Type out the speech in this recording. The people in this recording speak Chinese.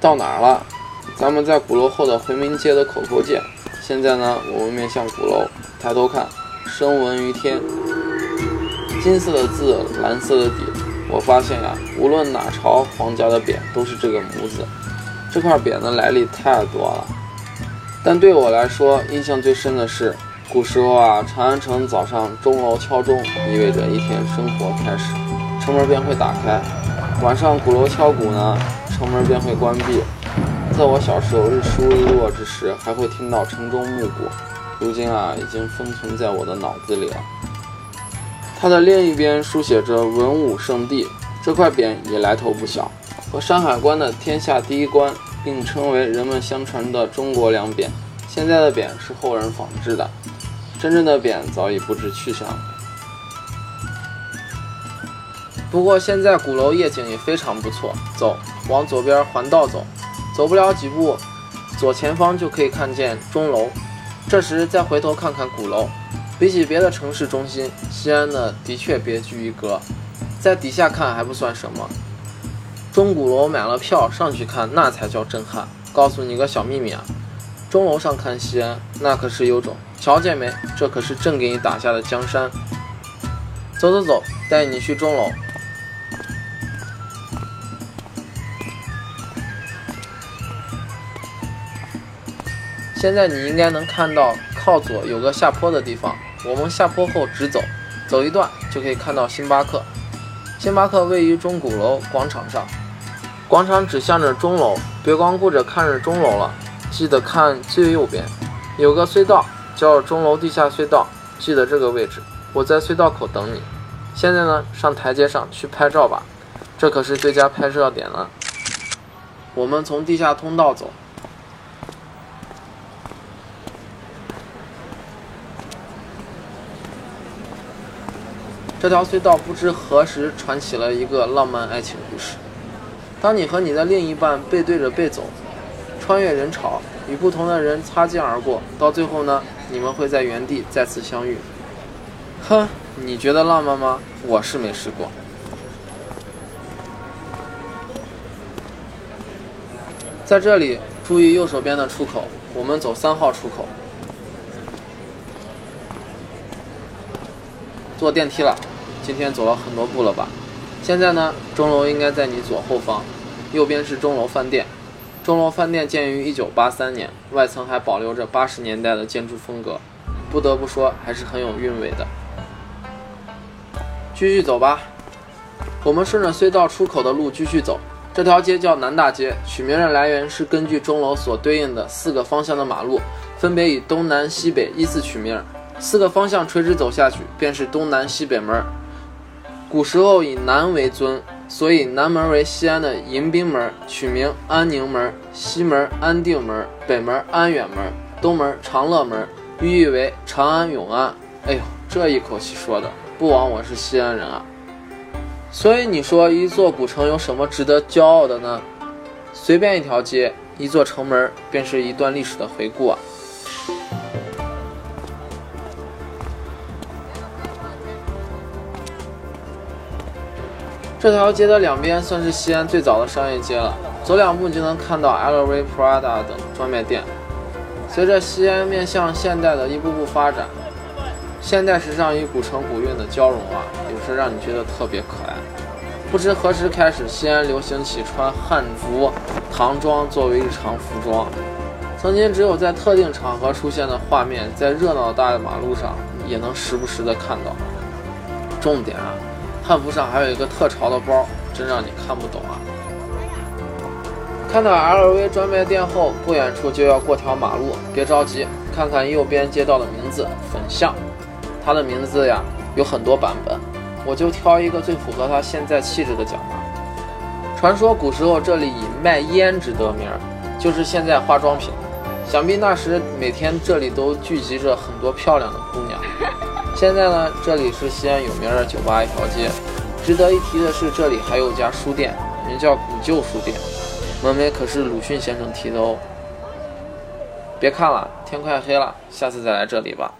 到哪儿了？咱们在鼓楼后的回民街的口口见。现在呢，我们面向鼓楼，抬头看，声闻于天，金色的字，蓝色的底。我发现呀，无论哪朝皇家的匾，都是这个“模子。这块匾的来历太多了，但对我来说，印象最深的是，古时候啊，长安城早上钟楼敲钟，意味着一天生活开始，城门便会打开；晚上鼓楼敲鼓呢，城门便会关闭。在我小时候，日出日落之时，还会听到城中暮鼓，如今啊，已经封存在我的脑子里了。它的另一边书写着“文武圣地”，这块匾也来头不小。和山海关的天下第一关并称为人们相传的中国两匾。现在的匾是后人仿制的，真正的匾早已不知去向。不过现在鼓楼夜景也非常不错，走，往左边环道走，走不了几步，左前方就可以看见钟楼。这时再回头看看鼓楼，比起别的城市中心，西安呢的确别具一格。在底下看还不算什么。钟鼓楼买了票上去看，那才叫震撼。告诉你个小秘密啊，钟楼上看西安，那可是有种。瞧见没？这可是朕给你打下的江山。走走走，带你去钟楼。现在你应该能看到，靠左有个下坡的地方。我们下坡后直走，走一段就可以看到星巴克。星巴克位于钟鼓楼广场上。广场指向着钟楼，别光顾着看着钟楼了，记得看最右边，有个隧道叫钟楼地下隧道，记得这个位置。我在隧道口等你。现在呢，上台阶上去拍照吧，这可是最佳拍摄点了。我们从地下通道走，这条隧道不知何时传起了一个浪漫爱情故事。当你和你的另一半背对着背走，穿越人潮，与不同的人擦肩而过，到最后呢，你们会在原地再次相遇。哼，你觉得浪漫吗？我是没试过。在这里，注意右手边的出口，我们走三号出口。坐电梯了，今天走了很多步了吧？现在呢，钟楼应该在你左后方，右边是钟楼饭店。钟楼饭店建于1983年，外层还保留着80年代的建筑风格，不得不说还是很有韵味的。继续走吧，我们顺着隧道出口的路继续走。这条街叫南大街，取名的来源是根据钟楼所对应的四个方向的马路，分别以东南西北依次取名，四个方向垂直走下去便是东南西北门。古时候以南为尊，所以南门为西安的迎宾门，取名安宁门；西门安定门，北门安远门，东门长乐门，寓意为长安永安。哎呦，这一口气说的，不枉我是西安人啊！所以你说一座古城有什么值得骄傲的呢？随便一条街，一座城门，便是一段历史的回顾啊！这条街的两边算是西安最早的商业街了，走两步就能看到 LV、Prada 等专卖店。随着西安面向现代的一步步发展，现代时尚与古城古韵的交融啊，有时让你觉得特别可爱。不知何时开始，西安流行起穿汉服、唐装作为日常服装。曾经只有在特定场合出现的画面，在热闹的大马路上也能时不时的看到。重点啊！汉服上还有一个特潮的包，真让你看不懂啊！看到 LV 专卖店后，不远处就要过条马路，别着急，看看右边街道的名字“粉巷”。它的名字呀有很多版本，我就挑一个最符合它现在气质的讲吧。传说古时候这里以卖胭脂得名，就是现在化妆品。想必那时每天这里都聚集着很多漂亮的姑娘。现在呢，这里是西安有名的酒吧一条街。值得一提的是，这里还有家书店，名叫古旧书店，门楣可是鲁迅先生题的哦。别看了，天快黑了，下次再来这里吧。